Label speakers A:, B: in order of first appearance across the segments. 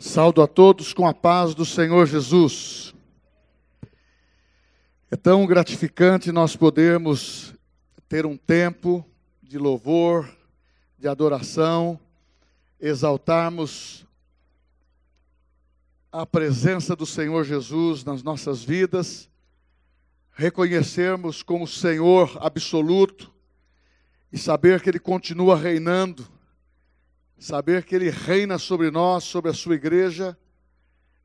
A: Saldo a todos com a paz do Senhor Jesus. É tão gratificante nós podermos ter um tempo de louvor, de adoração, exaltarmos a presença do Senhor Jesus nas nossas vidas, reconhecermos como Senhor absoluto e saber que Ele continua reinando saber que Ele reina sobre nós, sobre a Sua igreja,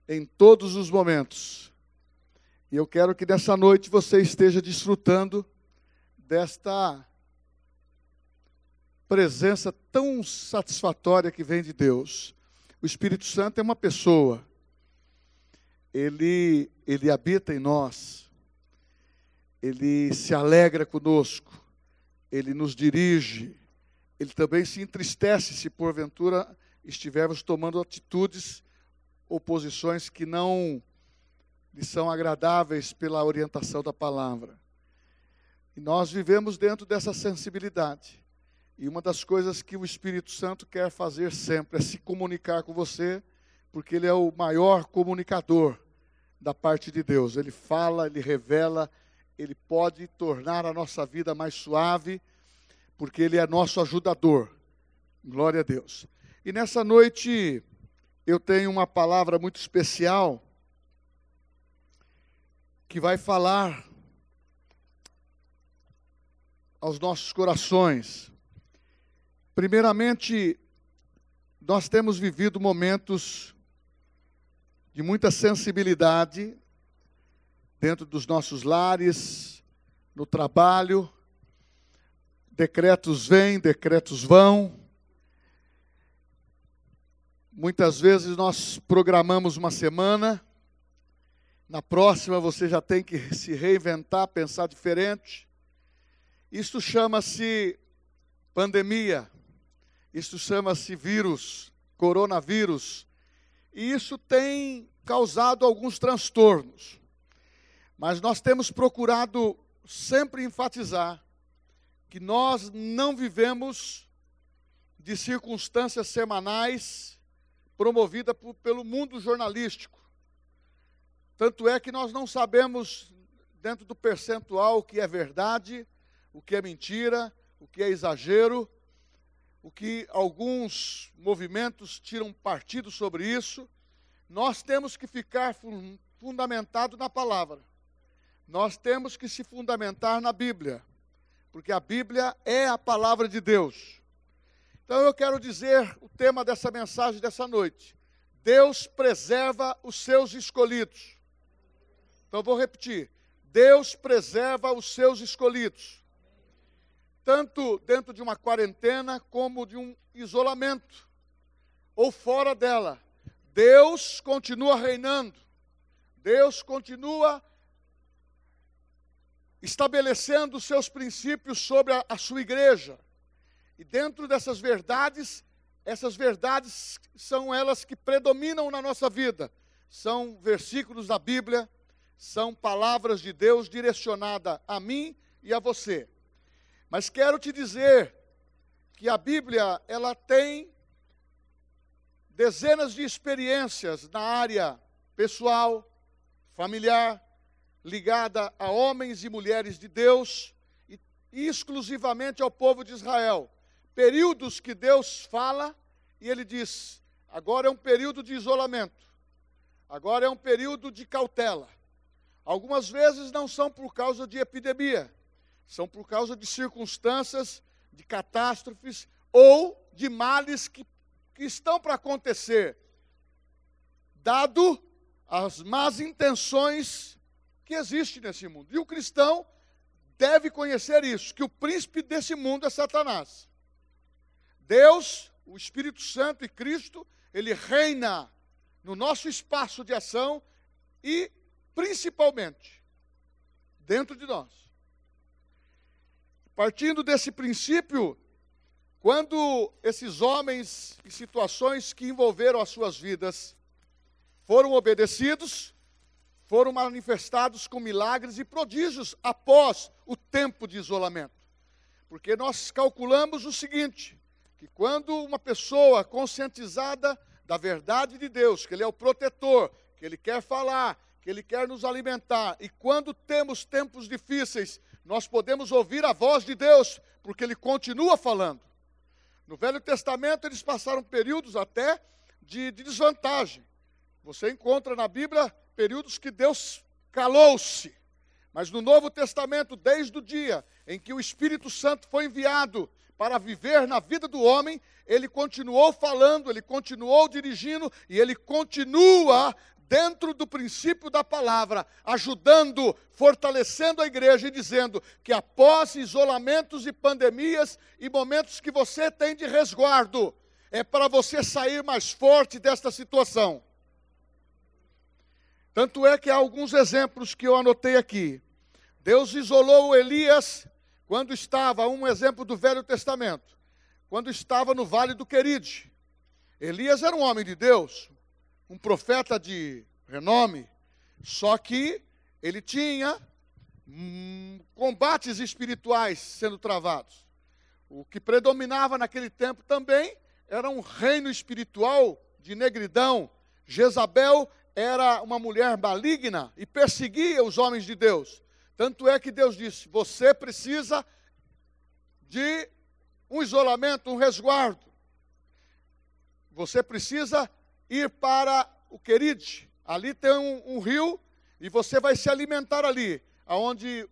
A: em todos os momentos. E eu quero que nessa noite você esteja desfrutando desta presença tão satisfatória que vem de Deus. O Espírito Santo é uma pessoa, ele, ele habita em nós, ele se alegra conosco, ele nos dirige, ele também se entristece se porventura estivermos tomando atitudes ou posições que não lhe são agradáveis pela orientação da palavra. E nós vivemos dentro dessa sensibilidade. E uma das coisas que o Espírito Santo quer fazer sempre é se comunicar com você, porque ele é o maior comunicador da parte de Deus. Ele fala, ele revela, ele pode tornar a nossa vida mais suave porque Ele é nosso ajudador. Glória a Deus. E nessa noite eu tenho uma palavra muito especial que vai falar aos nossos corações. Primeiramente, nós temos vivido momentos de muita sensibilidade dentro dos nossos lares, no trabalho, Decretos vêm, decretos vão. Muitas vezes nós programamos uma semana, na próxima você já tem que se reinventar, pensar diferente. Isto chama-se pandemia, isto chama-se vírus, coronavírus, e isso tem causado alguns transtornos. Mas nós temos procurado sempre enfatizar que nós não vivemos de circunstâncias semanais promovida por, pelo mundo jornalístico. Tanto é que nós não sabemos, dentro do percentual, o que é verdade, o que é mentira, o que é exagero, o que alguns movimentos tiram partido sobre isso. Nós temos que ficar fundamentado na palavra. Nós temos que se fundamentar na Bíblia porque a Bíblia é a palavra de Deus. Então eu quero dizer o tema dessa mensagem dessa noite: Deus preserva os seus escolhidos. Então eu vou repetir: Deus preserva os seus escolhidos. Tanto dentro de uma quarentena como de um isolamento ou fora dela. Deus continua reinando. Deus continua estabelecendo seus princípios sobre a, a sua igreja. E dentro dessas verdades, essas verdades são elas que predominam na nossa vida. São versículos da Bíblia, são palavras de Deus direcionada a mim e a você. Mas quero te dizer que a Bíblia, ela tem dezenas de experiências na área pessoal, familiar, ligada a homens e mulheres de Deus e exclusivamente ao povo de Israel. Períodos que Deus fala e ele diz: agora é um período de isolamento, agora é um período de cautela. Algumas vezes não são por causa de epidemia, são por causa de circunstâncias, de catástrofes ou de males que, que estão para acontecer, dado as más intenções que existe nesse mundo. E o cristão deve conhecer isso, que o príncipe desse mundo é Satanás. Deus, o Espírito Santo e Cristo, ele reina no nosso espaço de ação e principalmente dentro de nós. Partindo desse princípio, quando esses homens e situações que envolveram as suas vidas foram obedecidos, foram manifestados com milagres e prodígios após o tempo de isolamento. Porque nós calculamos o seguinte: que quando uma pessoa conscientizada da verdade de Deus, que Ele é o protetor, que Ele quer falar, que Ele quer nos alimentar. E quando temos tempos difíceis, nós podemos ouvir a voz de Deus, porque Ele continua falando. No Velho Testamento, eles passaram períodos até de, de desvantagem. Você encontra na Bíblia períodos que Deus calou-se. Mas no Novo Testamento, desde o dia em que o Espírito Santo foi enviado para viver na vida do homem, ele continuou falando, ele continuou dirigindo e ele continua dentro do princípio da palavra, ajudando, fortalecendo a igreja e dizendo que após isolamentos e pandemias e momentos que você tem de resguardo, é para você sair mais forte desta situação. Tanto é que há alguns exemplos que eu anotei aqui. Deus isolou Elias quando estava, um exemplo do Velho Testamento, quando estava no vale do Queride. Elias era um homem de Deus, um profeta de renome, só que ele tinha hum, combates espirituais sendo travados. O que predominava naquele tempo também era um reino espiritual de negridão. Jezabel era uma mulher maligna e perseguia os homens de Deus. Tanto é que Deus disse: você precisa de um isolamento, um resguardo. Você precisa ir para o Queride. Ali tem um, um rio e você vai se alimentar ali, aonde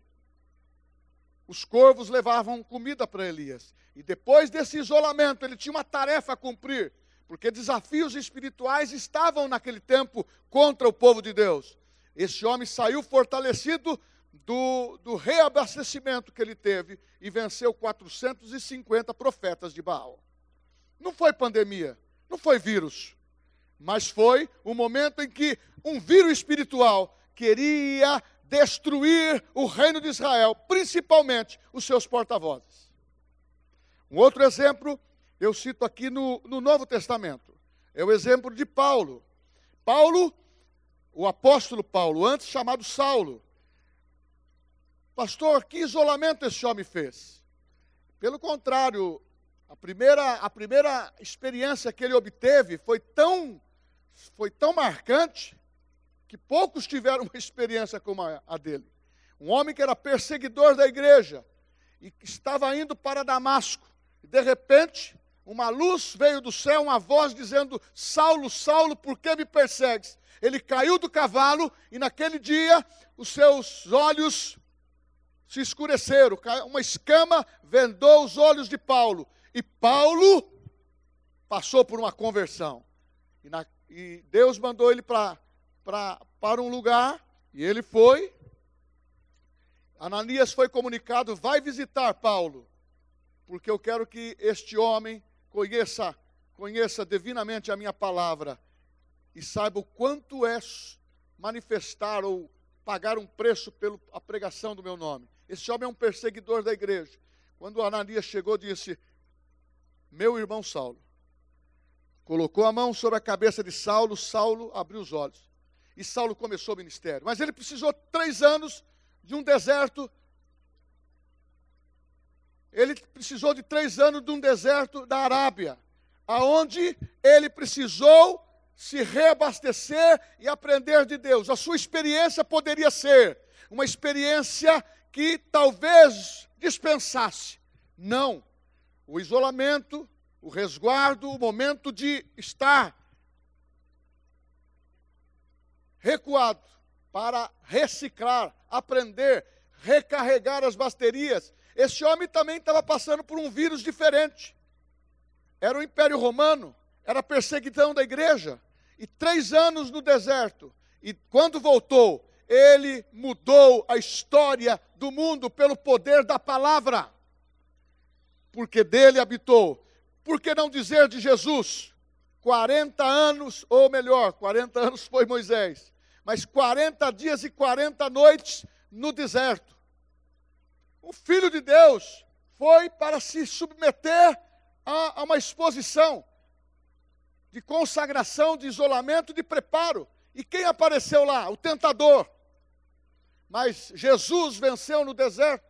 A: os corvos levavam comida para Elias. E depois desse isolamento, ele tinha uma tarefa a cumprir, porque desafios espirituais estavam naquele tempo contra o povo de Deus. Esse homem saiu fortalecido do, do reabastecimento que ele teve e venceu 450 profetas de Baal. Não foi pandemia, não foi vírus, mas foi o momento em que um vírus espiritual queria destruir o reino de Israel, principalmente os seus porta-vozes. Um outro exemplo eu cito aqui no, no Novo Testamento, é o exemplo de Paulo. Paulo, o apóstolo Paulo, antes chamado Saulo, pastor, que isolamento esse homem fez? Pelo contrário, a primeira, a primeira experiência que ele obteve foi tão foi tão marcante que poucos tiveram uma experiência como a, a dele. Um homem que era perseguidor da igreja e que estava indo para Damasco. E de repente, uma luz veio do céu, uma voz dizendo: Saulo, Saulo, por que me persegues? Ele caiu do cavalo e naquele dia os seus olhos se escureceram, uma escama vendou os olhos de Paulo. E Paulo passou por uma conversão. E na, e Deus mandou ele pra, pra, para um lugar, e ele foi. Ananias foi comunicado: vai visitar Paulo, porque eu quero que este homem conheça, conheça divinamente a minha palavra e saiba o quanto é manifestar ou pagar um preço pela pregação do meu nome. Esse homem é um perseguidor da igreja. Quando Ananias chegou, disse: Meu irmão Saulo, Colocou a mão sobre a cabeça de Saulo, Saulo abriu os olhos. E Saulo começou o ministério. Mas ele precisou três anos de um deserto. Ele precisou de três anos de um deserto da Arábia, aonde ele precisou se reabastecer e aprender de Deus. A sua experiência poderia ser uma experiência que talvez dispensasse. Não. O isolamento, o resguardo, o momento de estar recuado para reciclar, aprender, recarregar as baterias. Esse homem também estava passando por um vírus diferente. Era o Império Romano, era a perseguição da igreja. E três anos no deserto. E quando voltou, ele mudou a história do mundo pelo poder da palavra. Porque dele habitou por que não dizer de Jesus? 40 anos, ou melhor, 40 anos foi Moisés, mas 40 dias e 40 noites no deserto. O Filho de Deus foi para se submeter a, a uma exposição de consagração, de isolamento, de preparo. E quem apareceu lá? O tentador. Mas Jesus venceu no deserto.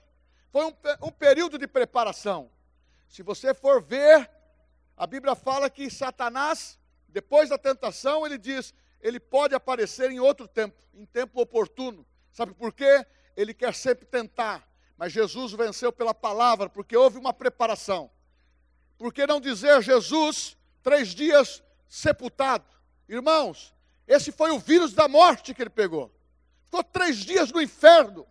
A: Foi um, um período de preparação. Se você for ver a Bíblia fala que Satanás Depois da tentação, ele diz: ele pode aparecer em outro tempo, em tempo oportuno. Sabe por quê? Ele quer sempre tentar, mas Jesus venceu pela palavra, porque houve uma preparação. Por que não dizer Jesus, três dias sepultado? Irmãos, esse foi o vírus da morte que ele pegou. Ficou três dias no inferno.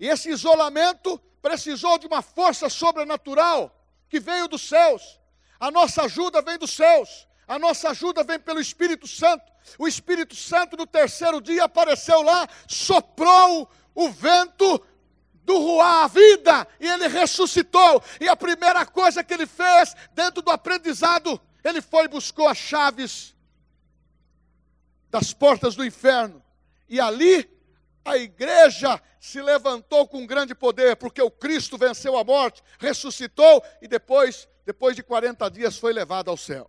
A: E esse isolamento precisou de uma força sobrenatural que veio dos céus. A nossa ajuda vem dos céus. A nossa ajuda vem pelo Espírito Santo. O Espírito Santo no terceiro dia apareceu lá, soprou o vento do Ruá, a vida, e ele ressuscitou. E a primeira coisa que ele fez, dentro do aprendizado, ele foi e buscou as chaves das portas do inferno. E ali a igreja se levantou com grande poder, porque o Cristo venceu a morte, ressuscitou e depois, depois de 40 dias, foi levado ao céu.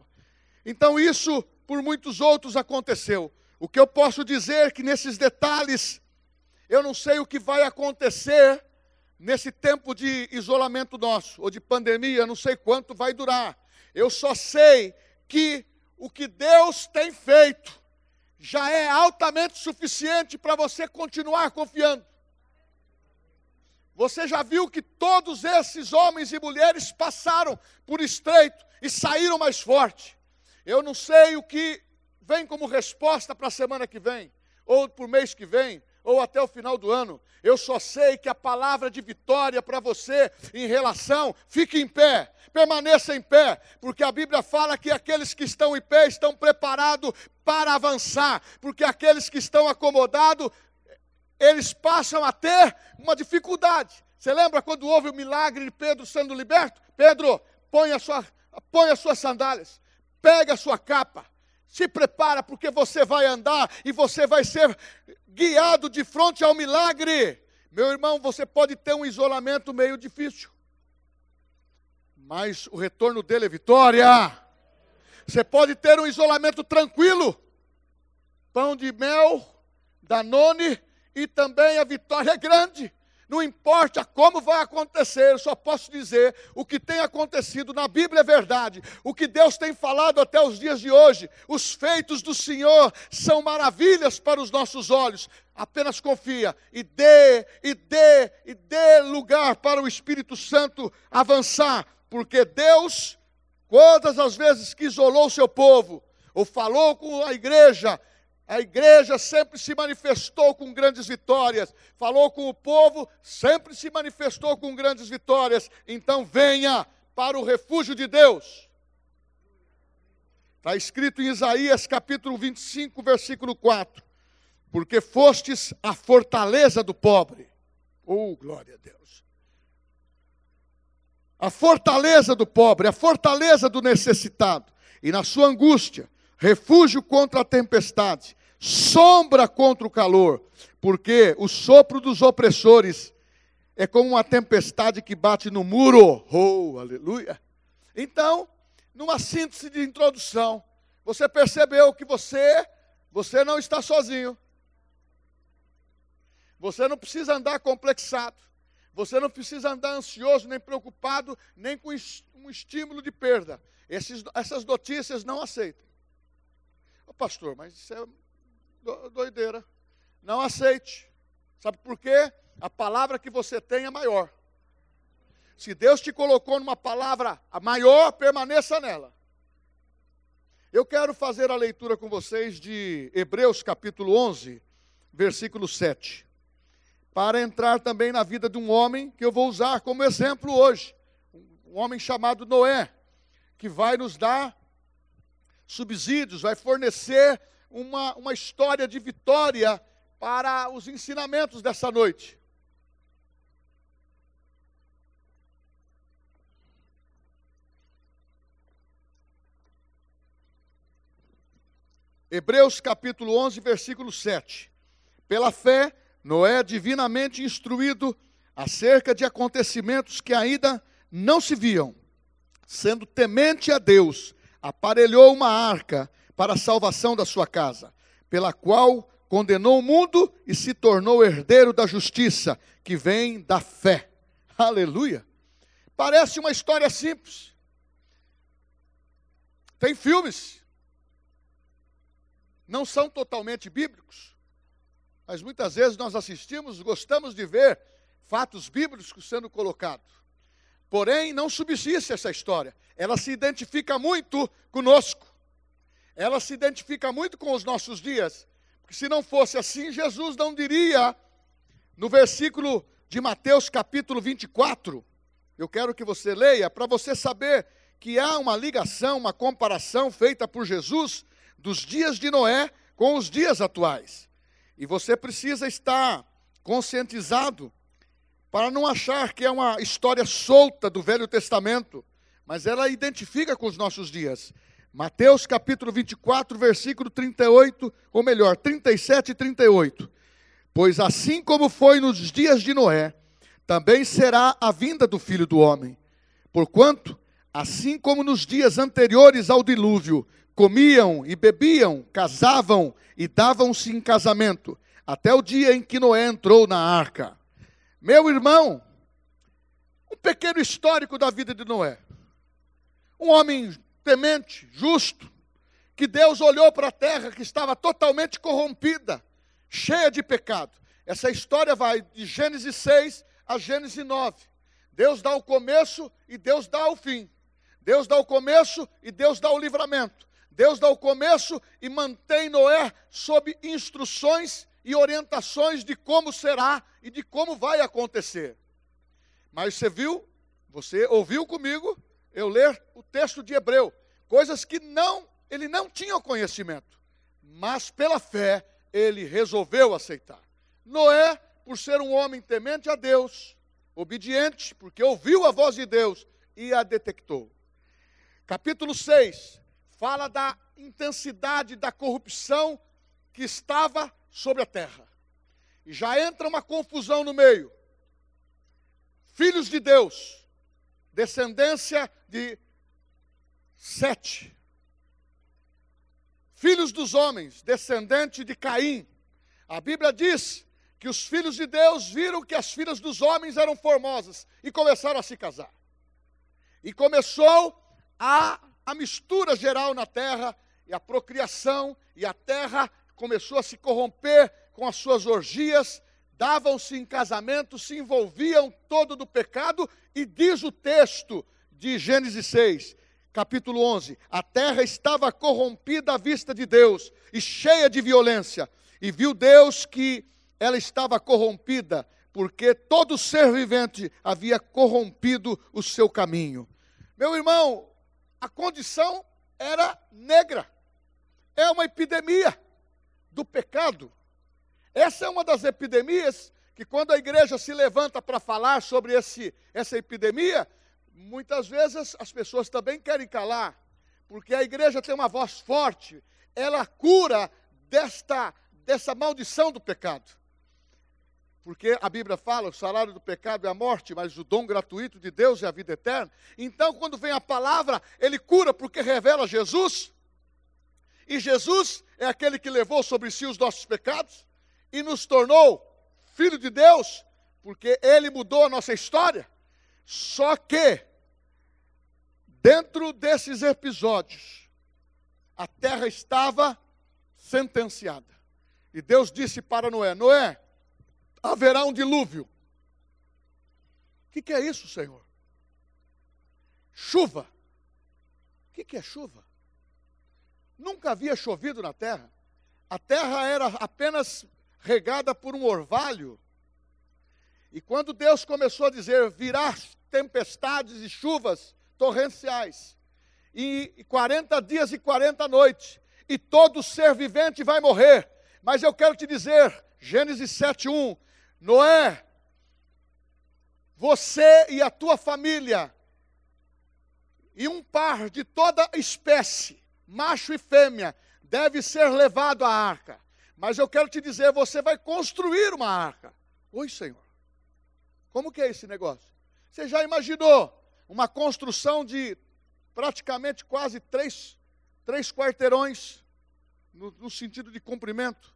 A: Então isso por muitos outros aconteceu. O que eu posso dizer é que nesses detalhes, eu não sei o que vai acontecer nesse tempo de isolamento nosso, ou de pandemia, não sei quanto vai durar. Eu só sei que o que Deus tem feito já é altamente suficiente para você continuar confiando. Você já viu que todos esses homens e mulheres passaram por estreito e saíram mais forte. Eu não sei o que vem como resposta para a semana que vem, ou para o mês que vem, ou até o final do ano. Eu só sei que a palavra de vitória para você em relação, fique em pé, permaneça em pé, porque a Bíblia fala que aqueles que estão em pé estão preparados para avançar, porque aqueles que estão acomodados, eles passam a ter uma dificuldade. Você lembra quando houve o milagre de Pedro sendo liberto? Pedro, põe, a sua, põe as suas sandálias pega a sua capa, se prepara, porque você vai andar e você vai ser guiado de frente ao milagre. Meu irmão, você pode ter um isolamento meio difícil, mas o retorno dele é vitória. Você pode ter um isolamento tranquilo, pão de mel, danone, e também a vitória é grande. Não importa como vai acontecer, eu só posso dizer o que tem acontecido na Bíblia é verdade. O que Deus tem falado até os dias de hoje, os feitos do Senhor são maravilhas para os nossos olhos. Apenas confia e dê, e dê, e dê lugar para o Espírito Santo avançar, porque Deus, todas as vezes que isolou o seu povo, ou falou com a igreja, a igreja sempre se manifestou com grandes vitórias, falou com o povo, sempre se manifestou com grandes vitórias. Então venha para o refúgio de Deus. Está escrito em Isaías capítulo 25, versículo 4: Porque fostes a fortaleza do pobre. Oh, glória a Deus. A fortaleza do pobre, a fortaleza do necessitado. E na sua angústia, refúgio contra a tempestade, sombra contra o calor, porque o sopro dos opressores é como uma tempestade que bate no muro. Oh, aleluia! Então, numa síntese de introdução, você percebeu que você, você não está sozinho. Você não precisa andar complexado. Você não precisa andar ansioso, nem preocupado, nem com um estímulo de perda. Essas notícias não aceitem. Ô, pastor, mas isso é doideira. Não aceite. Sabe por quê? A palavra que você tem é maior. Se Deus te colocou numa palavra maior, permaneça nela. Eu quero fazer a leitura com vocês de Hebreus capítulo 11, versículo 7. Para entrar também na vida de um homem que eu vou usar como exemplo hoje. Um homem chamado Noé, que vai nos dar subsídios, vai fornecer uma, uma história de vitória para os ensinamentos dessa noite. Hebreus capítulo 11, versículo 7. Pela fé, Noé, divinamente instruído acerca de acontecimentos que ainda não se viam, sendo temente a Deus, aparelhou uma arca para a salvação da sua casa, pela qual condenou o mundo e se tornou herdeiro da justiça, que vem da fé. Aleluia! Parece uma história simples. Tem filmes, não são totalmente bíblicos, mas muitas vezes nós assistimos, gostamos de ver fatos bíblicos sendo colocados. Porém, não subsiste essa história. Ela se identifica muito conosco. Ela se identifica muito com os nossos dias. Porque se não fosse assim, Jesus não diria no versículo de Mateus capítulo 24, eu quero que você leia para você saber que há uma ligação, uma comparação feita por Jesus dos dias de Noé com os dias atuais. E você precisa estar conscientizado para não achar que é uma história solta do Velho Testamento, mas ela identifica com os nossos dias. Mateus capítulo 24, versículo 38, ou melhor, 37 e 38. Pois assim como foi nos dias de Noé, também será a vinda do filho do homem. Porquanto, assim como nos dias anteriores ao dilúvio, comiam e bebiam, casavam e davam-se em casamento, até o dia em que Noé entrou na arca. Meu irmão, um pequeno histórico da vida de Noé. Um homem temente, justo, que Deus olhou para a terra que estava totalmente corrompida cheia de pecado. Essa história vai de Gênesis 6 a Gênesis 9. Deus dá o começo e Deus dá o fim. Deus dá o começo e Deus dá o livramento. Deus dá o começo e mantém Noé sob instruções e orientações de como será e de como vai acontecer. Mas você viu, você ouviu comigo eu ler o texto de Hebreu, coisas que não, ele não tinha conhecimento, mas pela fé ele resolveu aceitar. Noé, por ser um homem temente a Deus, obediente, porque ouviu a voz de Deus e a detectou. Capítulo 6 fala da intensidade da corrupção que estava sobre a terra. E já entra uma confusão no meio. Filhos de Deus, descendência de Sete, filhos dos homens, descendente de Caim. A Bíblia diz que os filhos de Deus viram que as filhas dos homens eram formosas e começaram a se casar. E começou a, a mistura geral na terra, e a procriação, e a terra começou a se corromper com as suas orgias, davam-se em casamento, se envolviam todo do pecado, e diz o texto de Gênesis 6 capítulo 11: A terra estava corrompida à vista de Deus e cheia de violência, e viu Deus que ela estava corrompida, porque todo ser vivente havia corrompido o seu caminho. Meu irmão, a condição era negra, é uma epidemia do pecado. Essa é uma das epidemias que, quando a igreja se levanta para falar sobre esse, essa epidemia, muitas vezes as pessoas também querem calar, porque a igreja tem uma voz forte, ela cura desta, dessa maldição do pecado. Porque a Bíblia fala, o salário do pecado é a morte, mas o dom gratuito de Deus é a vida eterna. Então, quando vem a palavra, ele cura porque revela Jesus. E Jesus é aquele que levou sobre si os nossos pecados e nos tornou filho de Deus, porque ele mudou a nossa história. Só que, dentro desses episódios, a terra estava sentenciada. E Deus disse para Noé: Noé, haverá um dilúvio. O que, que, é isso, Senhor? Chuva. O que, que é chuva? Nunca havia chovido na terra. A terra era apenas regada por um orvalho e quando Deus começou a dizer: virá tempestades e chuvas torrenciais, e 40 dias e 40 noites, e todo ser vivente vai morrer. Mas eu quero te dizer, Gênesis 7:1, Noé, você e a tua família e um par de toda espécie, macho e fêmea, deve ser levado à arca. Mas eu quero te dizer, você vai construir uma arca. Oi, Senhor. Como que é esse negócio? Você já imaginou uma construção de praticamente quase três, três quarteirões, no, no sentido de comprimento?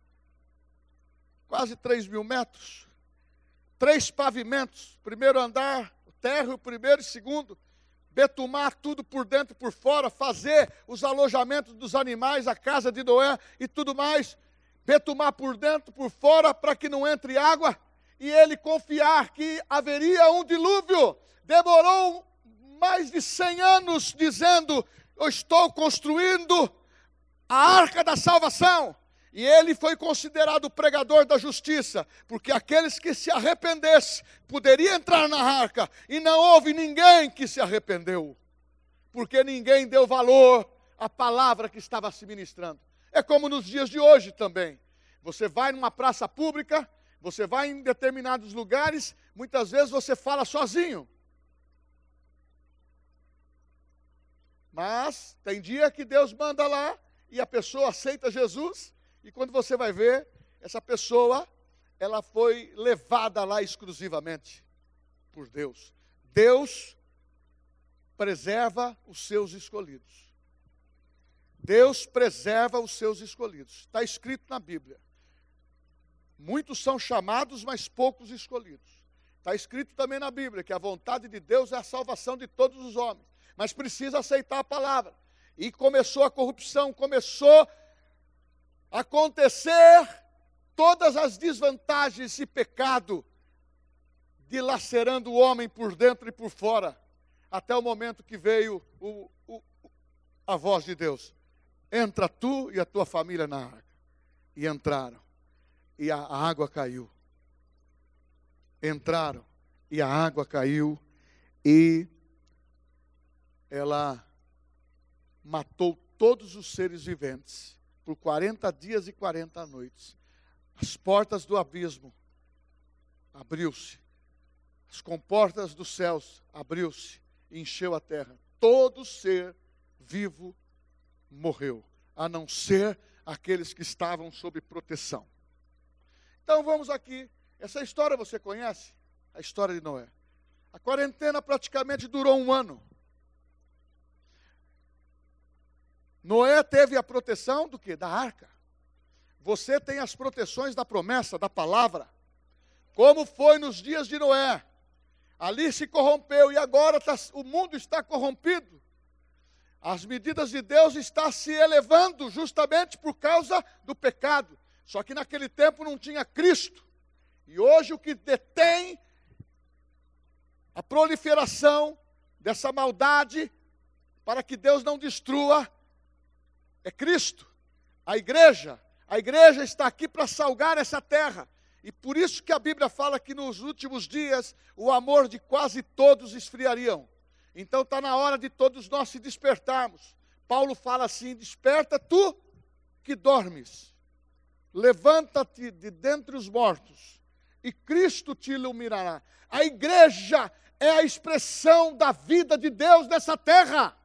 A: Quase três mil metros. Três pavimentos, primeiro andar, o térreo, primeiro e segundo, betumar tudo por dentro e por fora, fazer os alojamentos dos animais, a casa de Noé e tudo mais, betumar por dentro, por fora, para que não entre água, e ele confiar que haveria um dilúvio. Demorou mais de 100 anos dizendo: Eu estou construindo a arca da salvação. E ele foi considerado pregador da justiça, porque aqueles que se arrependessem poderiam entrar na arca, e não houve ninguém que se arrependeu, porque ninguém deu valor à palavra que estava se ministrando. É como nos dias de hoje também. Você vai numa praça pública, você vai em determinados lugares, muitas vezes você fala sozinho. Mas tem dia que Deus manda lá e a pessoa aceita Jesus, e quando você vai ver, essa pessoa, ela foi levada lá exclusivamente por Deus. Deus preserva os seus escolhidos. Deus preserva os seus escolhidos. Está escrito na Bíblia. Muitos são chamados, mas poucos escolhidos. Está escrito também na Bíblia que a vontade de Deus é a salvação de todos os homens, mas precisa aceitar a palavra. E começou a corrupção, começou acontecer todas as desvantagens e pecado, dilacerando o homem por dentro e por fora, até o momento que veio o, o, a voz de Deus: entra tu e a tua família na arca. E entraram e a água caiu. Entraram e a água caiu e ela matou todos os seres viventes por 40 dias e 40 noites. As portas do abismo abriu-se. As comportas dos céus abriu-se e encheu a terra. Todo ser vivo morreu, a não ser aqueles que estavam sob proteção. Então vamos aqui. Essa história você conhece? A história de Noé. A quarentena praticamente durou um ano. Noé teve a proteção do que? Da arca. Você tem as proteções da promessa, da palavra. Como foi nos dias de Noé. Ali se corrompeu e agora tá, o mundo está corrompido. As medidas de Deus estão se elevando justamente por causa do pecado. Só que naquele tempo não tinha Cristo. E hoje o que detém a proliferação dessa maldade para que Deus não destrua é Cristo, a igreja. A igreja está aqui para salgar essa terra. E por isso que a Bíblia fala que nos últimos dias o amor de quase todos esfriariam. Então está na hora de todos nós se despertarmos. Paulo fala assim: desperta tu que dormes levanta-te de dentre os mortos, e Cristo te iluminará. A igreja é a expressão da vida de Deus nessa terra.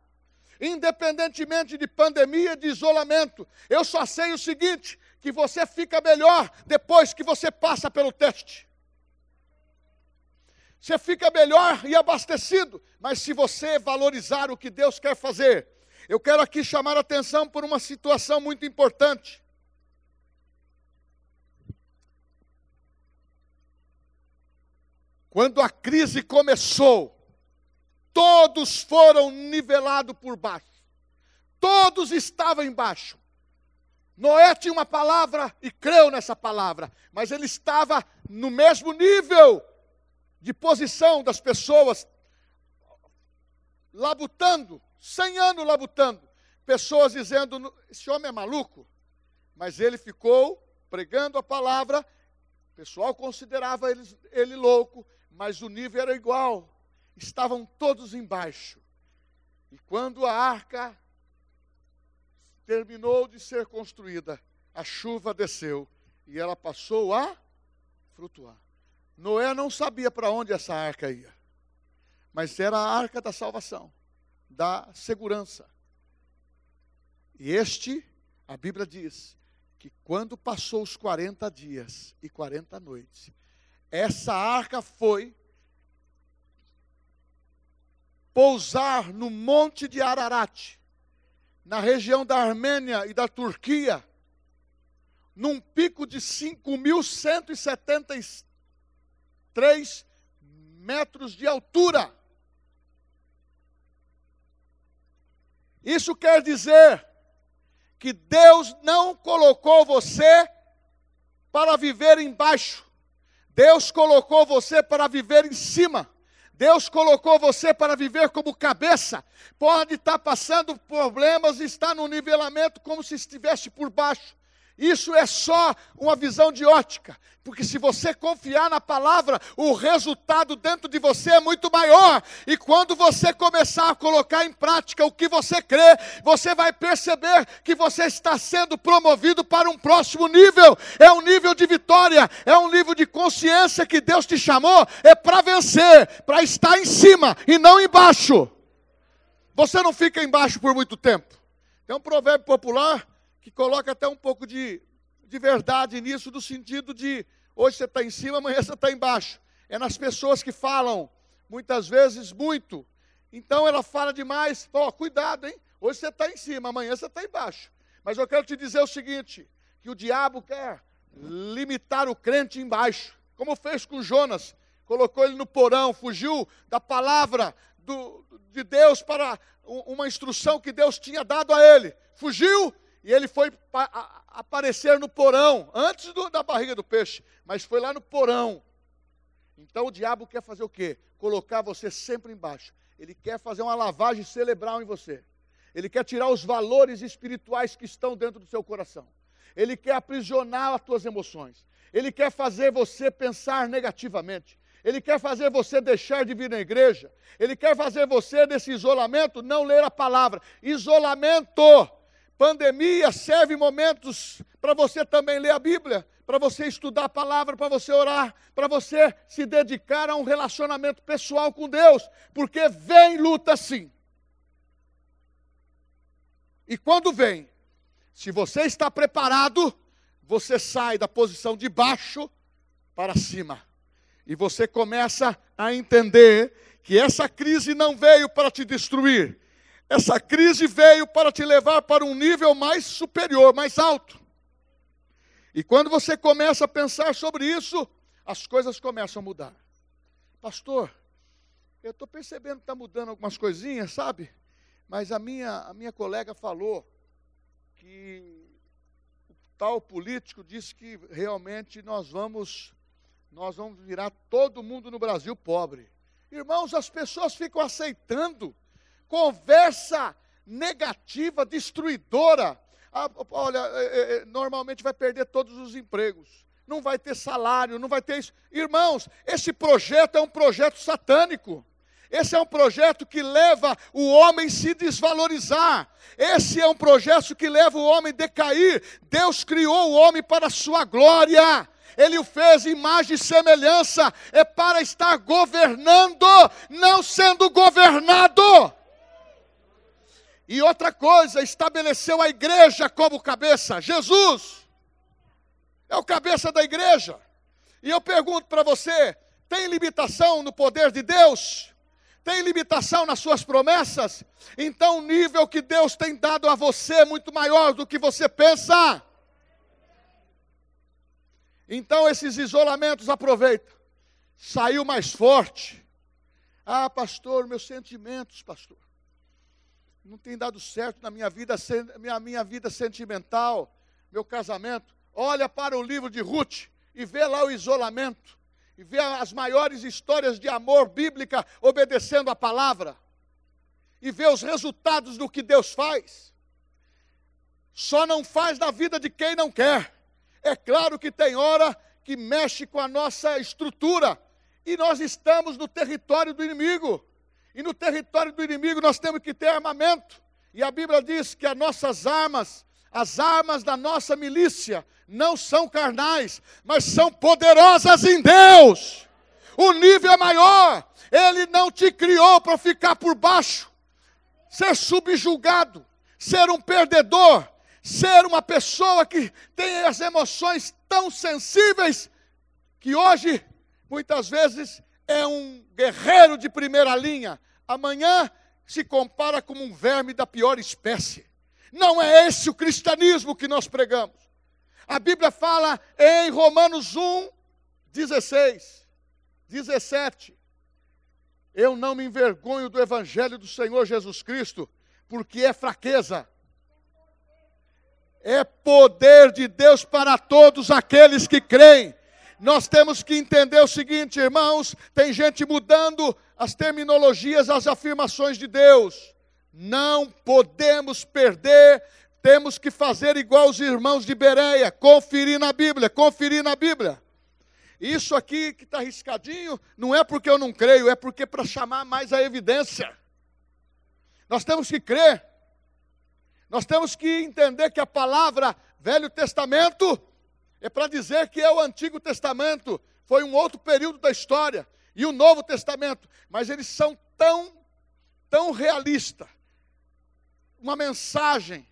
A: Independentemente de pandemia, de isolamento, eu só sei o seguinte: que você fica melhor depois que você passa pelo teste. Você fica melhor e abastecido, mas se você valorizar o que Deus quer fazer, eu quero aqui chamar a atenção por uma situação muito importante. Quando a crise começou, todos foram nivelados por baixo. Todos estavam embaixo. Noé tinha uma palavra e creu nessa palavra, mas ele estava no mesmo nível de posição das pessoas, labutando, cem anos labutando. Pessoas dizendo: esse homem é maluco. Mas ele ficou pregando a palavra, o pessoal considerava ele, ele louco, mas o nível era igual. Estavam todos embaixo. E quando a arca terminou de ser construída, a chuva desceu e ela passou a flutuar. Noé não sabia para onde essa arca ia, mas era a arca da salvação, da segurança. E este, a Bíblia diz, que quando passou os 40 dias e 40 noites, essa arca foi pousar no monte de Ararat, na região da Armênia e da Turquia, num pico de 5.173 metros de altura. Isso quer dizer que Deus não colocou você para viver embaixo. Deus colocou você para viver em cima. Deus colocou você para viver como cabeça. Pode estar passando problemas e estar no nivelamento como se estivesse por baixo. Isso é só uma visão de ótica, porque se você confiar na palavra, o resultado dentro de você é muito maior. E quando você começar a colocar em prática o que você crê, você vai perceber que você está sendo promovido para um próximo nível. É um nível de vitória, é um nível de consciência que Deus te chamou, é para vencer, para estar em cima e não embaixo. Você não fica embaixo por muito tempo. Tem um provérbio popular que coloca até um pouco de, de verdade nisso, no sentido de hoje você está em cima, amanhã você está embaixo. É nas pessoas que falam, muitas vezes, muito. Então ela fala demais, ó, oh, cuidado, hein? Hoje você está em cima, amanhã você está embaixo. Mas eu quero te dizer o seguinte: que o diabo quer limitar o crente embaixo, como fez com Jonas, colocou ele no porão, fugiu da palavra do, de Deus para uma instrução que Deus tinha dado a ele. Fugiu, e ele foi aparecer no porão, antes do, da barriga do peixe, mas foi lá no porão. Então o diabo quer fazer o quê? Colocar você sempre embaixo. Ele quer fazer uma lavagem cerebral em você. Ele quer tirar os valores espirituais que estão dentro do seu coração. Ele quer aprisionar as tuas emoções. Ele quer fazer você pensar negativamente. Ele quer fazer você deixar de vir na igreja. Ele quer fazer você, nesse isolamento, não ler a palavra. Isolamento Pandemia serve momentos para você também ler a Bíblia, para você estudar a palavra, para você orar, para você se dedicar a um relacionamento pessoal com Deus, porque vem luta sim. E quando vem, se você está preparado, você sai da posição de baixo para cima. E você começa a entender que essa crise não veio para te destruir, essa crise veio para te levar para um nível mais superior, mais alto. E quando você começa a pensar sobre isso, as coisas começam a mudar. Pastor, eu estou percebendo que está mudando algumas coisinhas, sabe? Mas a minha, a minha colega falou que o tal político disse que realmente nós vamos, nós vamos virar todo mundo no Brasil pobre. Irmãos, as pessoas ficam aceitando conversa negativa, destruidora. Ah, olha, é, é, é, normalmente vai perder todos os empregos, não vai ter salário, não vai ter isso. Irmãos, esse projeto é um projeto satânico. Esse é um projeto que leva o homem se desvalorizar. Esse é um projeto que leva o homem a decair. Deus criou o homem para a sua glória. Ele o fez imagem e semelhança. É para estar governando, não sendo governado. E outra coisa, estabeleceu a igreja como cabeça. Jesus é o cabeça da igreja. E eu pergunto para você: tem limitação no poder de Deus? Tem limitação nas suas promessas? Então o nível que Deus tem dado a você é muito maior do que você pensa. Então esses isolamentos aproveita. Saiu mais forte. Ah, pastor, meus sentimentos, pastor não tem dado certo na minha vida, minha, minha vida sentimental, meu casamento. Olha para o livro de Ruth e vê lá o isolamento, e vê as maiores histórias de amor bíblica obedecendo a palavra, e vê os resultados do que Deus faz. Só não faz na vida de quem não quer. É claro que tem hora que mexe com a nossa estrutura, e nós estamos no território do inimigo. E no território do inimigo nós temos que ter armamento. E a Bíblia diz que as nossas armas, as armas da nossa milícia, não são carnais, mas são poderosas em Deus. O nível é maior. Ele não te criou para ficar por baixo, ser subjugado, ser um perdedor, ser uma pessoa que tem as emoções tão sensíveis que hoje, muitas vezes, é um guerreiro de primeira linha, amanhã se compara como um verme da pior espécie. Não é esse o cristianismo que nós pregamos. A Bíblia fala em Romanos 1, 16, 17. Eu não me envergonho do Evangelho do Senhor Jesus Cristo, porque é fraqueza. É poder de Deus para todos aqueles que creem. Nós temos que entender o seguinte, irmãos: tem gente mudando as terminologias, as afirmações de Deus. Não podemos perder, temos que fazer igual os irmãos de Bereia, conferir na Bíblia, conferir na Bíblia. Isso aqui que está riscadinho, não é porque eu não creio, é porque para chamar mais a evidência. Nós temos que crer, nós temos que entender que a palavra Velho Testamento é para dizer que é o Antigo Testamento, foi um outro período da história, e o Novo Testamento, mas eles são tão, tão realistas. Uma mensagem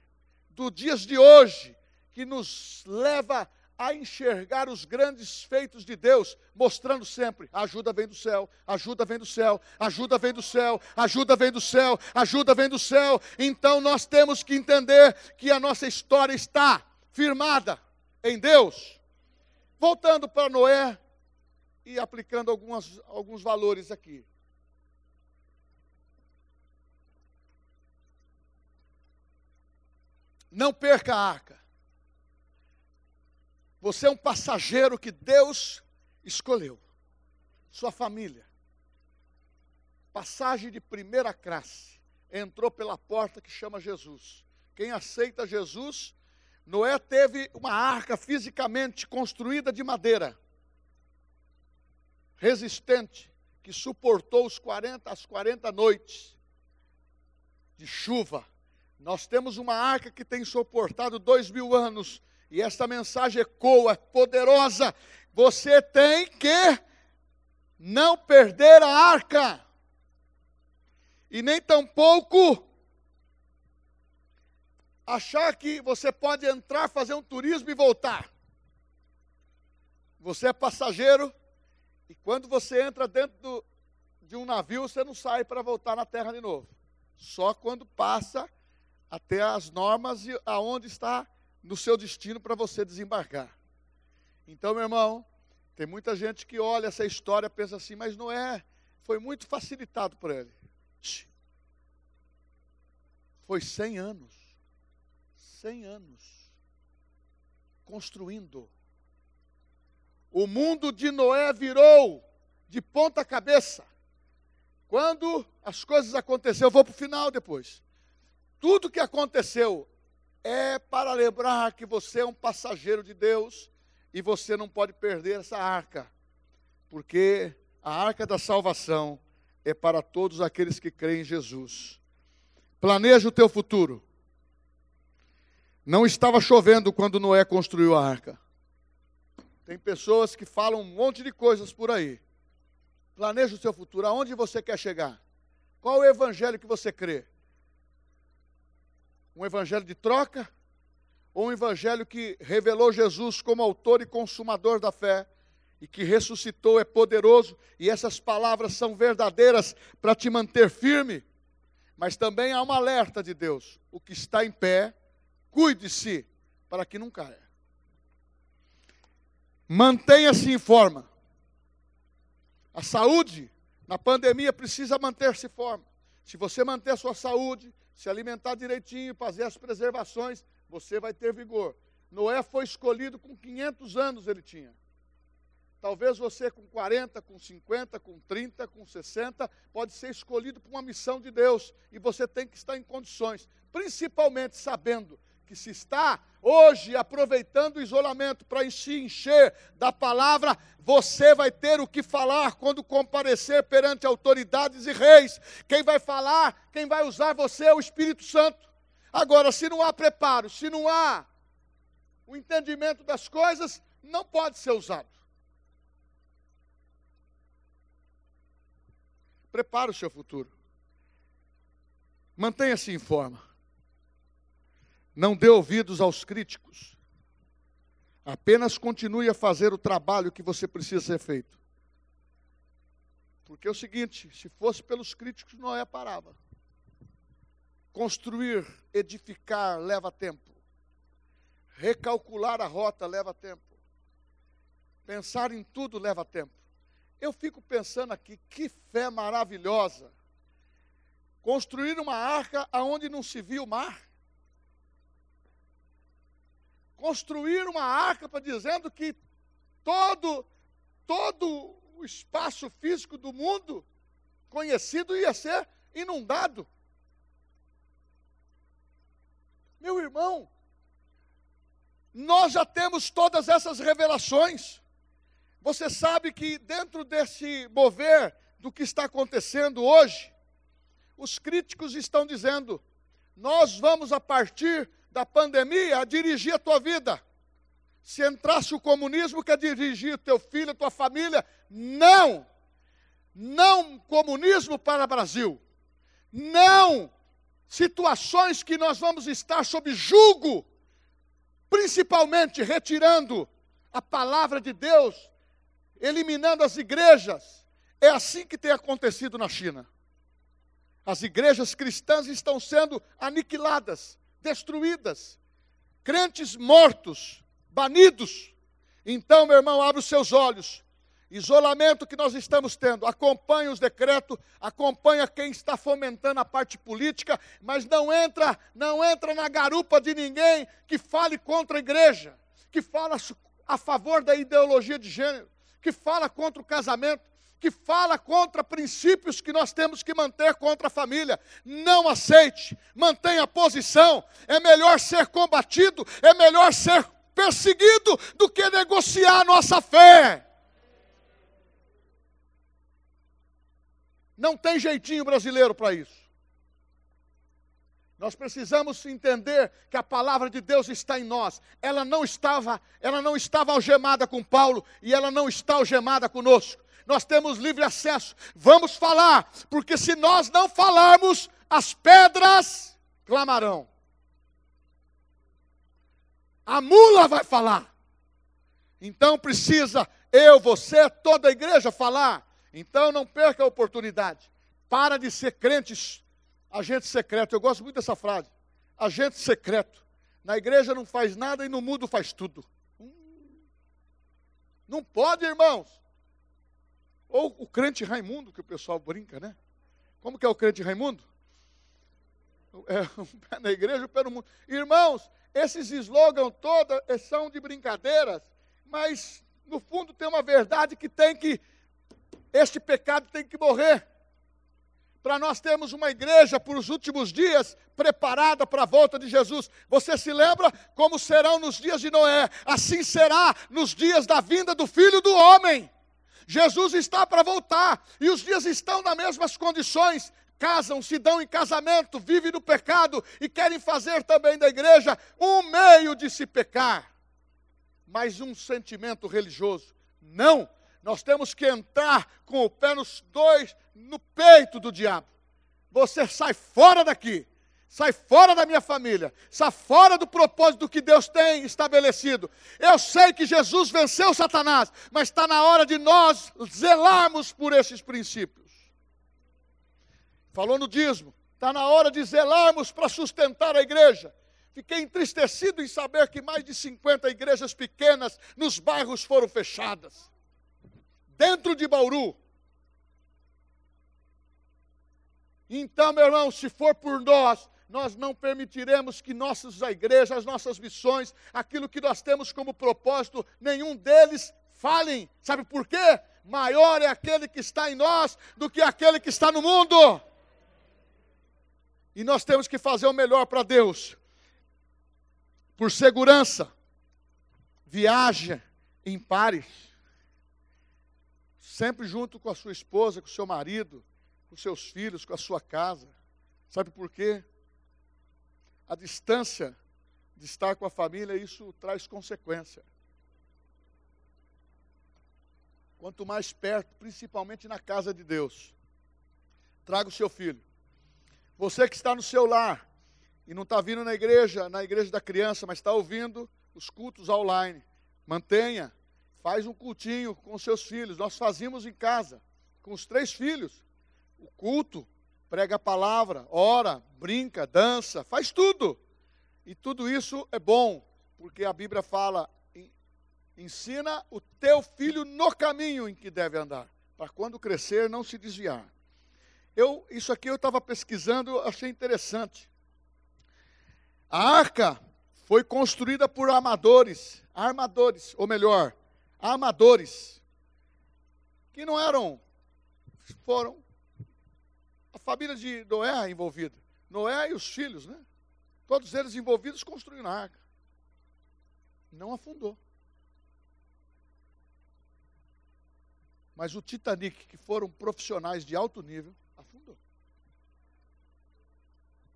A: dos dias de hoje que nos leva a enxergar os grandes feitos de Deus, mostrando sempre: ajuda vem do céu, ajuda vem do céu, ajuda vem do céu, ajuda vem do céu, ajuda vem do céu. Então nós temos que entender que a nossa história está firmada em Deus. Voltando para Noé e aplicando algumas, alguns valores aqui. Não perca a arca. Você é um passageiro que Deus escolheu. Sua família. Passagem de primeira classe. Entrou pela porta que chama Jesus. Quem aceita Jesus, Noé teve uma arca fisicamente construída de madeira, resistente, que suportou os 40, as 40 noites de chuva. Nós temos uma arca que tem suportado dois mil anos e esta mensagem ecoa, poderosa. Você tem que não perder a arca, e nem tampouco achar que você pode entrar, fazer um turismo e voltar. Você é passageiro, e quando você entra dentro do, de um navio, você não sai para voltar na terra de novo. Só quando passa até as normas e aonde está no seu destino para você desembarcar. Então, meu irmão, tem muita gente que olha essa história e pensa assim, mas não é, foi muito facilitado por ele. Foi 100 anos. 100 anos. Construindo. O mundo de Noé virou de ponta cabeça. Quando as coisas aconteceram, eu vou para o final depois. Tudo que aconteceu é para lembrar que você é um passageiro de Deus e você não pode perder essa arca, porque a arca da salvação é para todos aqueles que creem em Jesus. Planeja o teu futuro. Não estava chovendo quando Noé construiu a arca. Tem pessoas que falam um monte de coisas por aí. Planeja o seu futuro. Aonde você quer chegar? Qual o evangelho que você crê? Um evangelho de troca? Ou um evangelho que revelou Jesus como autor e consumador da fé e que ressuscitou, é poderoso e essas palavras são verdadeiras para te manter firme? Mas também há um alerta de Deus: o que está em pé, cuide-se para que não caia. Mantenha-se em forma. A saúde na pandemia precisa manter-se em forma. Se você manter a sua saúde, se alimentar direitinho, fazer as preservações, você vai ter vigor. Noé foi escolhido com 500 anos ele tinha. Talvez você com 40, com 50, com 30, com 60, pode ser escolhido para uma missão de Deus e você tem que estar em condições, principalmente sabendo que se está hoje aproveitando o isolamento para se encher da palavra, você vai ter o que falar quando comparecer perante autoridades e reis. Quem vai falar, quem vai usar você é o Espírito Santo. Agora, se não há preparo, se não há o entendimento das coisas, não pode ser usado. Prepare o seu futuro. Mantenha-se em forma. Não dê ouvidos aos críticos. Apenas continue a fazer o trabalho que você precisa ser feito. Porque é o seguinte: se fosse pelos críticos, Noé parava. Construir, edificar leva tempo. Recalcular a rota leva tempo. Pensar em tudo leva tempo. Eu fico pensando aqui, que fé maravilhosa Construir uma arca aonde não se viu o mar. Construir uma arca dizendo que todo todo o espaço físico do mundo conhecido ia ser inundado. Meu irmão, nós já temos todas essas revelações. Você sabe que dentro desse mover do que está acontecendo hoje, os críticos estão dizendo: nós vamos a partir da pandemia a dirigir a tua vida. Se entrasse o comunismo, quer dirigir teu filho, tua família? Não! Não comunismo para o Brasil. Não situações que nós vamos estar sob julgo, principalmente retirando a palavra de Deus, eliminando as igrejas. É assim que tem acontecido na China. As igrejas cristãs estão sendo aniquiladas, destruídas, crentes mortos, banidos. Então, meu irmão, abre os seus olhos. Isolamento que nós estamos tendo, acompanha os decretos, acompanha quem está fomentando a parte política, mas não entra, não entra na garupa de ninguém que fale contra a igreja, que fala a favor da ideologia de gênero, que fala contra o casamento, que fala contra princípios que nós temos que manter contra a família. Não aceite, mantenha a posição. É melhor ser combatido, é melhor ser perseguido do que negociar a nossa fé. Não tem jeitinho brasileiro para isso. Nós precisamos entender que a palavra de Deus está em nós. Ela não estava, ela não estava algemada com Paulo e ela não está algemada conosco. Nós temos livre acesso. Vamos falar, porque se nós não falarmos, as pedras clamarão. A mula vai falar. Então precisa eu, você, toda a igreja falar. Então não perca a oportunidade. Para de ser crentes, agente secreto. Eu gosto muito dessa frase. Agente secreto. Na igreja não faz nada e no mundo faz tudo. Hum. Não pode, irmãos. Ou o crente Raimundo, que o pessoal brinca, né? Como que é o crente Raimundo? É, um pé na igreja, um pé no mundo. Irmãos, esses slogans todos são de brincadeiras, mas no fundo tem uma verdade que tem que este pecado tem que morrer. Para nós termos uma igreja por os últimos dias preparada para a volta de Jesus. Você se lembra como serão nos dias de Noé? Assim será nos dias da vinda do Filho do Homem. Jesus está para voltar e os dias estão nas mesmas condições. Casam, se dão em casamento, vivem no pecado e querem fazer também da igreja um meio de se pecar. Mas um sentimento religioso. Não, nós temos que entrar com o pé nos dois, no peito do diabo. Você sai fora daqui, sai fora da minha família, sai fora do propósito que Deus tem estabelecido. Eu sei que Jesus venceu Satanás, mas está na hora de nós zelarmos por esses princípios. Falou no dízimo, está na hora de zelarmos para sustentar a igreja. Fiquei entristecido em saber que mais de 50 igrejas pequenas nos bairros foram fechadas dentro de Bauru. Então, meu irmão, se for por nós, nós não permitiremos que nossas igrejas, nossas missões, aquilo que nós temos como propósito, nenhum deles falem. Sabe por quê? Maior é aquele que está em nós do que aquele que está no mundo. E nós temos que fazer o melhor para Deus. Por segurança, viaje em pares sempre junto com a sua esposa, com o seu marido, com seus filhos, com a sua casa. Sabe por quê? A distância de estar com a família, isso traz consequência. Quanto mais perto, principalmente na casa de Deus, traga o seu filho. Você que está no seu lar e não está vindo na igreja, na igreja da criança, mas está ouvindo os cultos online, mantenha faz um cultinho com seus filhos. Nós fazíamos em casa, com os três filhos. O culto, prega a palavra, ora, brinca, dança, faz tudo. E tudo isso é bom, porque a Bíblia fala: ensina o teu filho no caminho em que deve andar, para quando crescer não se desviar. Eu, isso aqui eu estava pesquisando, achei interessante. A arca foi construída por amadores, armadores, ou melhor, amadores, que não eram, foram família de Noé envolvida. Noé e os filhos, né? Todos eles envolvidos construindo a arca. Não afundou. Mas o Titanic, que foram profissionais de alto nível, afundou.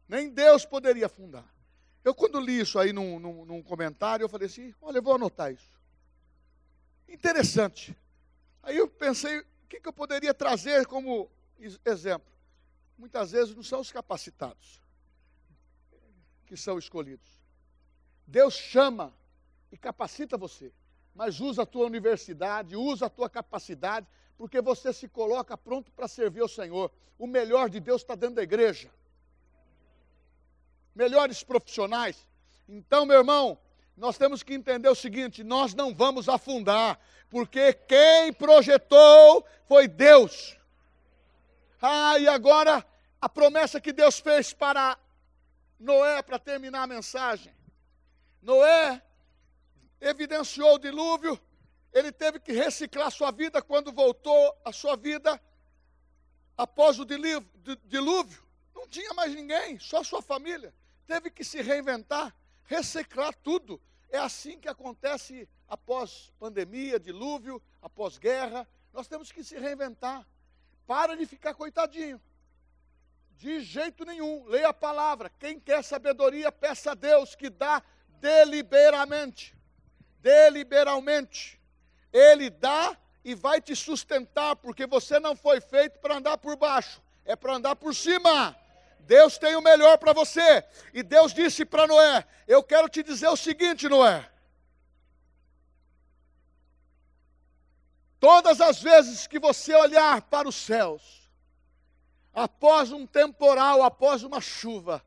A: Nem Deus poderia afundar. Eu, quando li isso aí num, num, num comentário, eu falei assim: olha, eu vou anotar isso. Interessante. Aí eu pensei: o que, que eu poderia trazer como exemplo? Muitas vezes não são os capacitados que são escolhidos. Deus chama e capacita você, mas usa a tua universidade, usa a tua capacidade, porque você se coloca pronto para servir ao Senhor. O melhor de Deus está dentro da igreja melhores profissionais. Então, meu irmão, nós temos que entender o seguinte: nós não vamos afundar, porque quem projetou foi Deus. Ah, e agora a promessa que Deus fez para Noé, para terminar a mensagem. Noé evidenciou o dilúvio, ele teve que reciclar sua vida quando voltou a sua vida após o dilúvio. Não tinha mais ninguém, só sua família teve que se reinventar, reciclar tudo. É assim que acontece após pandemia, dilúvio, após guerra. Nós temos que se reinventar. Para de ficar coitadinho. De jeito nenhum. Leia a palavra. Quem quer sabedoria, peça a Deus que dá deliberamente. Deliberalmente. Ele dá e vai te sustentar, porque você não foi feito para andar por baixo, é para andar por cima. Deus tem o melhor para você. E Deus disse para Noé: Eu quero te dizer o seguinte, Noé. Todas as vezes que você olhar para os céus, após um temporal, após uma chuva,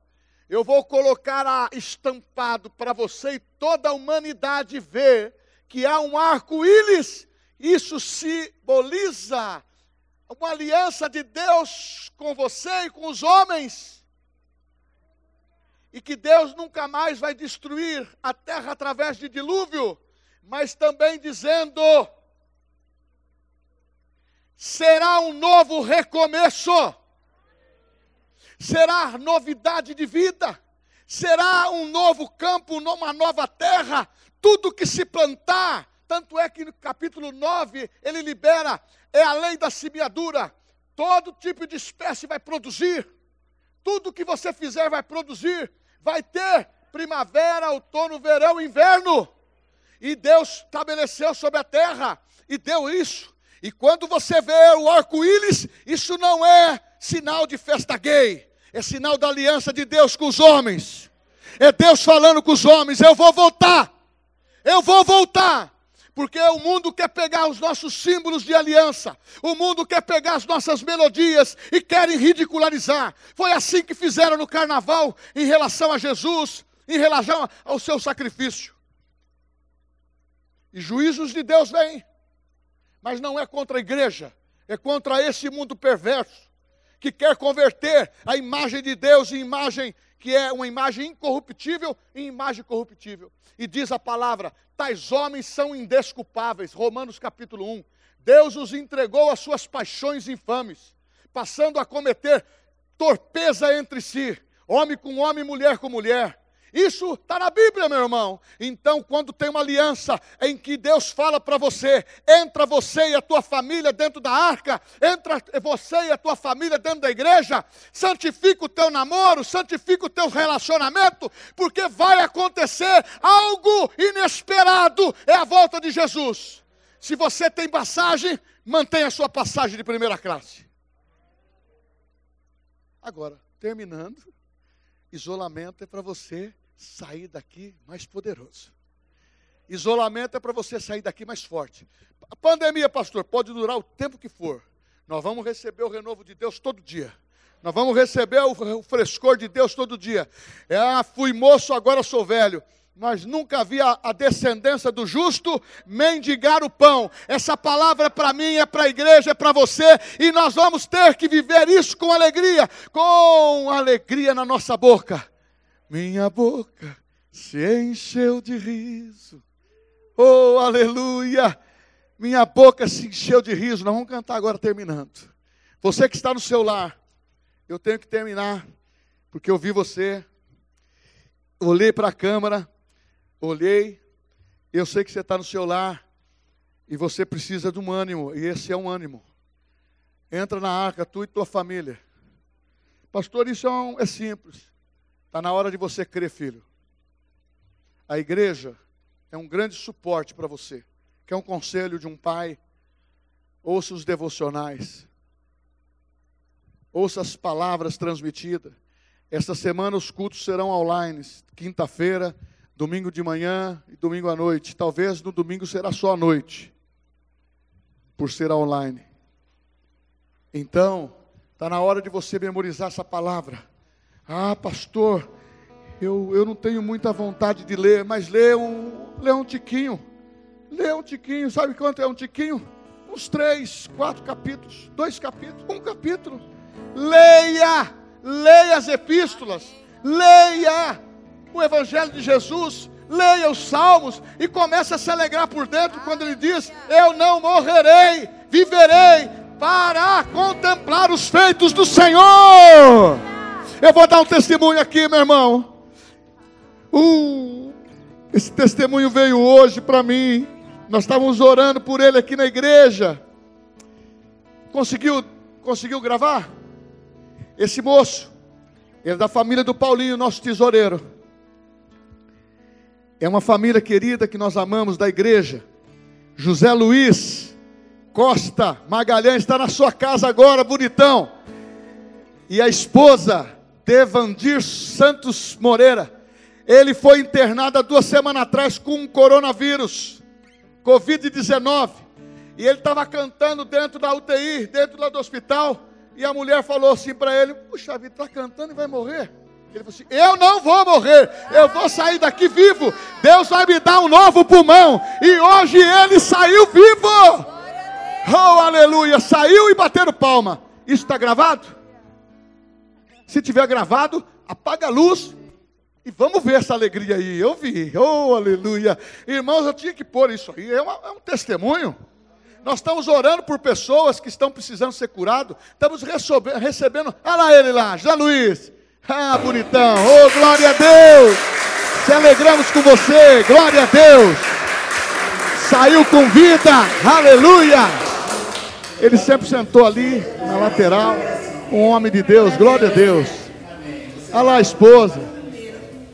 A: eu vou colocar estampado para você e toda a humanidade ver que há um arco-íris. Isso simboliza uma aliança de Deus com você e com os homens. E que Deus nunca mais vai destruir a terra através de dilúvio, mas também dizendo: será um novo recomeço, será novidade de vida, será um novo campo, uma nova terra, tudo que se plantar, tanto é que no capítulo 9 ele libera é a lei da semeadura. Todo tipo de espécie vai produzir. Tudo que você fizer vai produzir. Vai ter primavera, outono, verão, inverno. E Deus estabeleceu sobre a terra e deu isso. E quando você vê o arco-íris, isso não é sinal de festa gay, é sinal da aliança de Deus com os homens. É Deus falando com os homens: eu vou voltar, eu vou voltar. Porque o mundo quer pegar os nossos símbolos de aliança, o mundo quer pegar as nossas melodias e querem ridicularizar. Foi assim que fizeram no carnaval em relação a Jesus, em relação ao seu sacrifício. E juízos de Deus vêm, mas não é contra a igreja, é contra esse mundo perverso que quer converter a imagem de Deus em imagem que é uma imagem incorruptível em imagem corruptível. E diz a palavra: tais homens são indesculpáveis. Romanos capítulo 1. Deus os entregou às suas paixões infames, passando a cometer torpeza entre si, homem com homem, mulher com mulher isso está na Bíblia, meu irmão. Então, quando tem uma aliança em que Deus fala para você, entra você e a tua família dentro da arca, entra você e a tua família dentro da igreja, santifica o teu namoro, santifica o teu relacionamento, porque vai acontecer algo inesperado. É a volta de Jesus. Se você tem passagem, mantenha a sua passagem de primeira classe. Agora, terminando, isolamento é para você sair daqui mais poderoso. Isolamento é para você sair daqui mais forte. A pandemia, pastor, pode durar o tempo que for. Nós vamos receber o renovo de Deus todo dia. Nós vamos receber o frescor de Deus todo dia. É, ah, fui moço, agora sou velho. mas nunca vi a, a descendência do justo mendigar o pão. Essa palavra é para mim, é para a igreja, é para você, e nós vamos ter que viver isso com alegria, com alegria na nossa boca. Minha boca se encheu de riso. Oh, aleluia! Minha boca se encheu de riso. Nós vamos cantar agora terminando. Você que está no seu lar, eu tenho que terminar, porque eu vi você, olhei para a câmera, olhei, eu sei que você está no seu lar e você precisa de um ânimo, e esse é um ânimo. Entra na arca, tu e tua família. Pastor, isso é, um, é simples. Está na hora de você crer, filho. A igreja é um grande suporte para você. Quer um conselho de um pai? Ouça os devocionais. Ouça as palavras transmitidas. Esta semana os cultos serão online. Quinta-feira, domingo de manhã e domingo à noite. Talvez no domingo será só à noite, por ser online. Então, está na hora de você memorizar essa palavra. Ah, pastor, eu, eu não tenho muita vontade de ler, mas lê um, lê um tiquinho. Lê um tiquinho, sabe quanto é um tiquinho? Uns três, quatro capítulos, dois capítulos, um capítulo. Leia, leia as epístolas, leia o Evangelho de Jesus, leia os Salmos e comece a se alegrar por dentro quando ele diz: Eu não morrerei, viverei para contemplar os feitos do Senhor. Eu vou dar um testemunho aqui, meu irmão. Uh, esse testemunho veio hoje para mim. Nós estávamos orando por ele aqui na igreja. Conseguiu, conseguiu gravar? Esse moço, ele é da família do Paulinho, nosso tesoureiro. É uma família querida que nós amamos da igreja. José Luiz Costa Magalhães está na sua casa agora, bonitão. E a esposa, Devandir Santos Moreira. Ele foi internado há duas semanas atrás com um coronavírus, Covid-19. E ele estava cantando dentro da UTI, dentro lá do hospital. E a mulher falou assim para ele: Puxa vida, está cantando e vai morrer. Ele falou assim: Eu não vou morrer, eu vou sair daqui vivo. Deus vai me dar um novo pulmão. E hoje ele saiu vivo. Oh, aleluia! Saiu e bateram palma. Isso está gravado? Se tiver gravado, apaga a luz e vamos ver essa alegria aí. Eu vi, oh, aleluia. Irmãos, eu tinha que pôr isso aí. É, uma, é um testemunho. Nós estamos orando por pessoas que estão precisando ser curados. Estamos recebendo. Olha lá ele lá, José Luiz. Ah, bonitão. Oh, glória a Deus. Se alegramos com você. Glória a Deus. Saiu com vida. Aleluia. Ele sempre sentou ali na lateral. Um homem de Deus. Glória a Deus. Olha lá a esposa.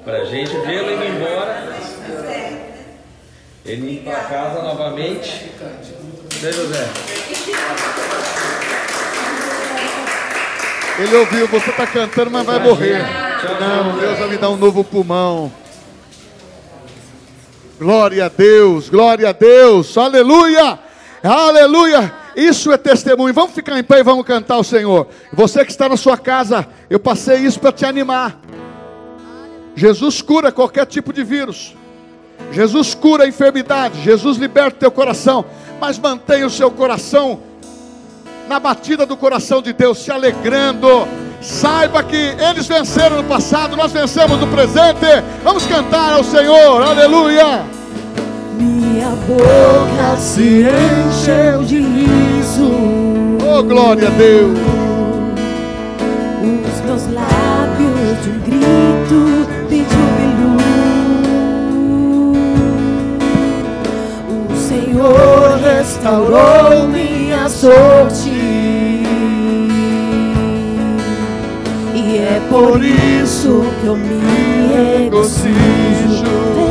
B: Para a gente vê-lo indo embora. Ele ir para casa novamente. Você, José.
A: Ele ouviu, você está cantando, mas vai morrer. Não, Deus vai me dar um novo pulmão. Glória a Deus, glória a Deus, aleluia, aleluia. Isso é testemunho. Vamos ficar em pé e vamos cantar o Senhor. Você que está na sua casa, eu passei isso para te animar. Jesus cura qualquer tipo de vírus. Jesus cura a enfermidade. Jesus liberta o teu coração. Mas mantenha o seu coração na batida do coração de Deus, se alegrando. Saiba que eles venceram no passado, nós vencemos no presente. Vamos cantar ao Senhor, aleluia.
C: Minha boca se encheu de riso.
A: Oh, glória a Deus.
C: Os meus lábios de um grito de júbilo. O Senhor restaurou minha sorte. E é por isso que eu me fé.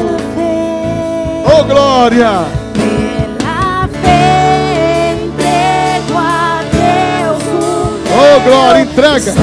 A: Oh, glória.
C: Pela fé entrego a Deus o
A: Oh, glória, entrega.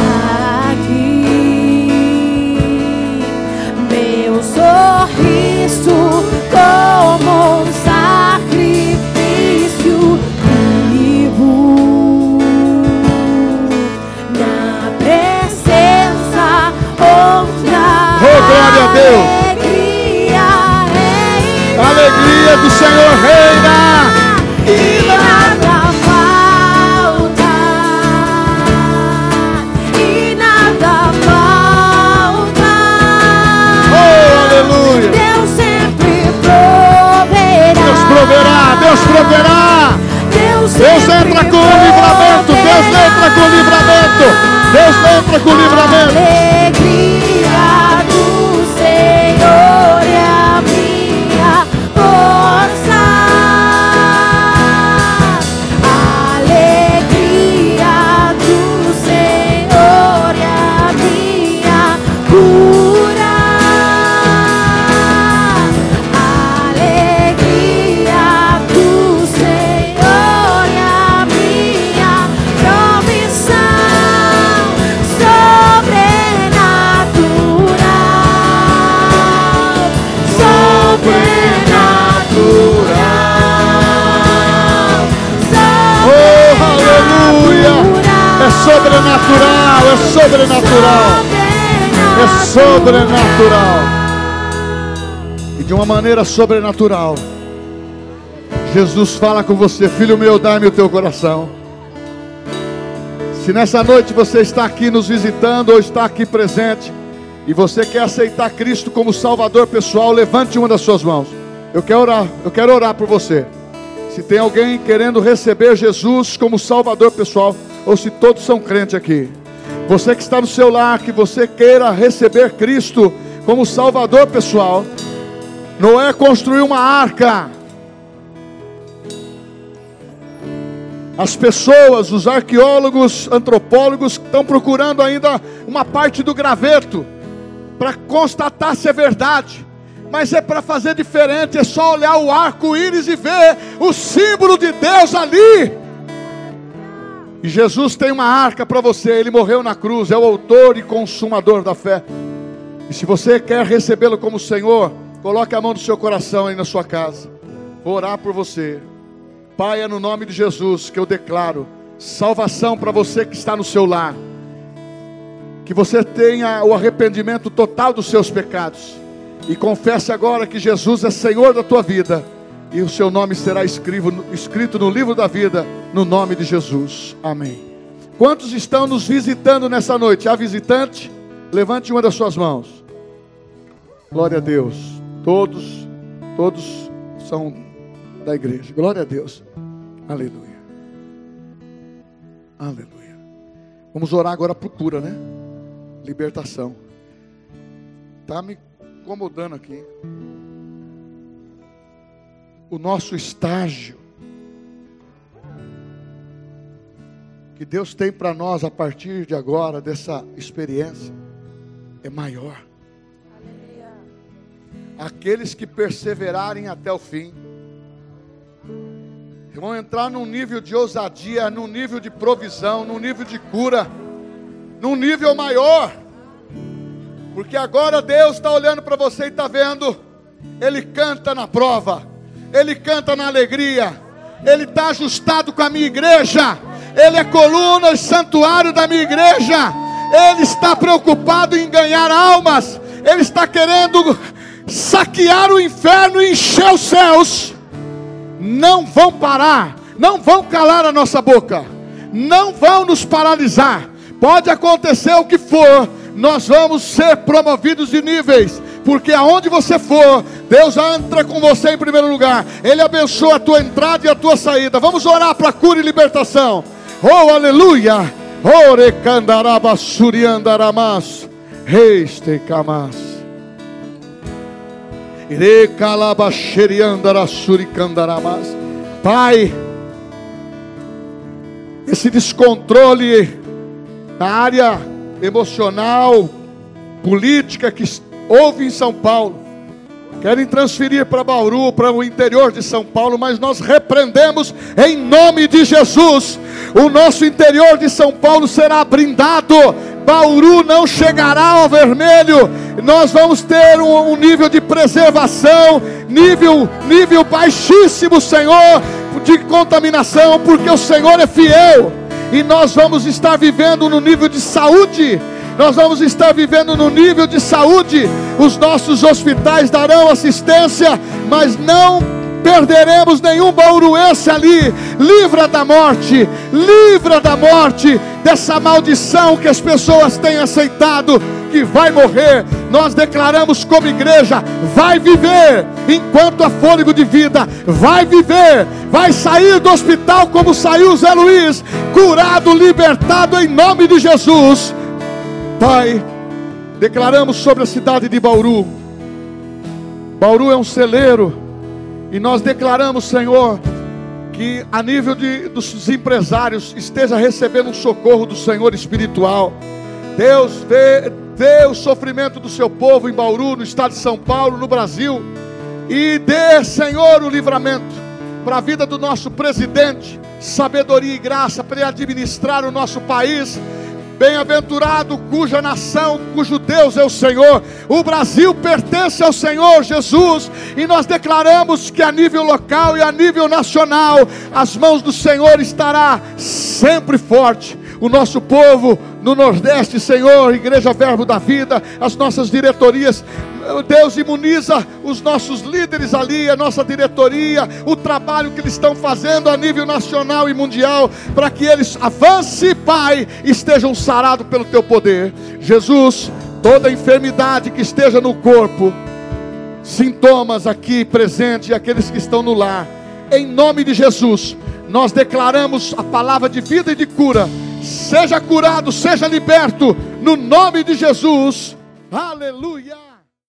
A: Deus entra com livramento. Deus entra com livramento.
C: Sobrenatural,
A: é sobrenatural. É sobrenatural. E de uma maneira sobrenatural. Jesus fala com você, filho meu, dá-me o teu coração. Se nessa noite você está aqui nos visitando ou está aqui presente e você quer aceitar Cristo como Salvador pessoal, levante uma das suas mãos. Eu quero orar, eu quero orar por você. Se tem alguém querendo receber Jesus como Salvador pessoal, ou se todos são crentes aqui. Você que está no seu lar, que você queira receber Cristo como Salvador pessoal. Noé construiu uma arca. As pessoas, os arqueólogos, antropólogos estão procurando ainda uma parte do graveto para constatar se é verdade. Mas é para fazer diferente, é só olhar o arco-íris e ver o símbolo de Deus ali. E Jesus tem uma arca para você, ele morreu na cruz, é o autor e consumador da fé. E se você quer recebê-lo como Senhor, coloque a mão no seu coração aí na sua casa. Vou orar por você. Pai, é no nome de Jesus que eu declaro salvação para você que está no seu lar. Que você tenha o arrependimento total dos seus pecados. E confesse agora que Jesus é Senhor da tua vida. E o seu nome será escrito, no livro da vida, no nome de Jesus. Amém. Quantos estão nos visitando nessa noite? Há visitante? Levante uma das suas mãos. Glória a Deus. Todos, todos são da igreja. Glória a Deus. Aleluia. Aleluia. Vamos orar agora por cura, né? Libertação. Tá me incomodando aqui. O nosso estágio que Deus tem para nós a partir de agora dessa experiência é maior. Aqueles que perseverarem até o fim vão entrar num nível de ousadia, num nível de provisão, num nível de cura, num nível maior. Porque agora Deus está olhando para você e está vendo, Ele canta na prova, Ele canta na alegria, Ele está ajustado com a minha igreja, Ele é coluna e santuário da minha igreja, Ele está preocupado em ganhar almas, Ele está querendo saquear o inferno e encher os céus. Não vão parar, não vão calar a nossa boca, não vão nos paralisar. Pode acontecer o que for, nós vamos ser promovidos de níveis, porque aonde você for, Deus entra com você em primeiro lugar, Ele abençoa a tua entrada e a tua saída. Vamos orar para cura e libertação. Oh, aleluia! Ore candaraba suriandaramas, reiste camas. Pai, esse descontrole na área emocional, política que houve em São Paulo, querem transferir para Bauru, para o interior de São Paulo, mas nós repreendemos em nome de Jesus. O nosso interior de São Paulo será brindado. Bauru não chegará ao vermelho. Nós vamos ter um, um nível de preservação, nível, nível baixíssimo, Senhor, de contaminação, porque o Senhor é fiel. E nós vamos estar vivendo no nível de saúde nós vamos estar vivendo no nível de saúde. Os nossos hospitais darão assistência, mas não perderemos nenhum bauruense ali. Livra da morte, livra da morte, dessa maldição que as pessoas têm aceitado. que vai morrer, nós declaramos como igreja: vai viver enquanto há fôlego de vida, vai viver, vai sair do hospital como saiu Zé Luiz, curado, libertado em nome de Jesus. Pai, declaramos sobre a cidade de Bauru. Bauru é um celeiro, e nós declaramos, Senhor, que a nível de, dos empresários esteja recebendo um socorro do Senhor espiritual. Deus vê, vê o sofrimento do seu povo em Bauru, no estado de São Paulo, no Brasil, e dê, Senhor, o livramento para a vida do nosso presidente, sabedoria e graça para administrar o nosso país Bem-aventurado cuja nação, cujo Deus é o Senhor. O Brasil pertence ao Senhor Jesus. E nós declaramos que a nível local e a nível nacional, as mãos do Senhor estará sempre forte. O nosso povo no Nordeste, Senhor, Igreja Verbo da Vida, as nossas diretorias Deus imuniza os nossos líderes ali, a nossa diretoria, o trabalho que eles estão fazendo a nível nacional e mundial, para que eles avance, Pai, estejam sarados pelo teu poder. Jesus, toda enfermidade que esteja no corpo, sintomas aqui presentes e aqueles que estão no lar, em nome de Jesus, nós declaramos a palavra de vida e de cura. Seja curado, seja liberto, no nome de Jesus. Aleluia.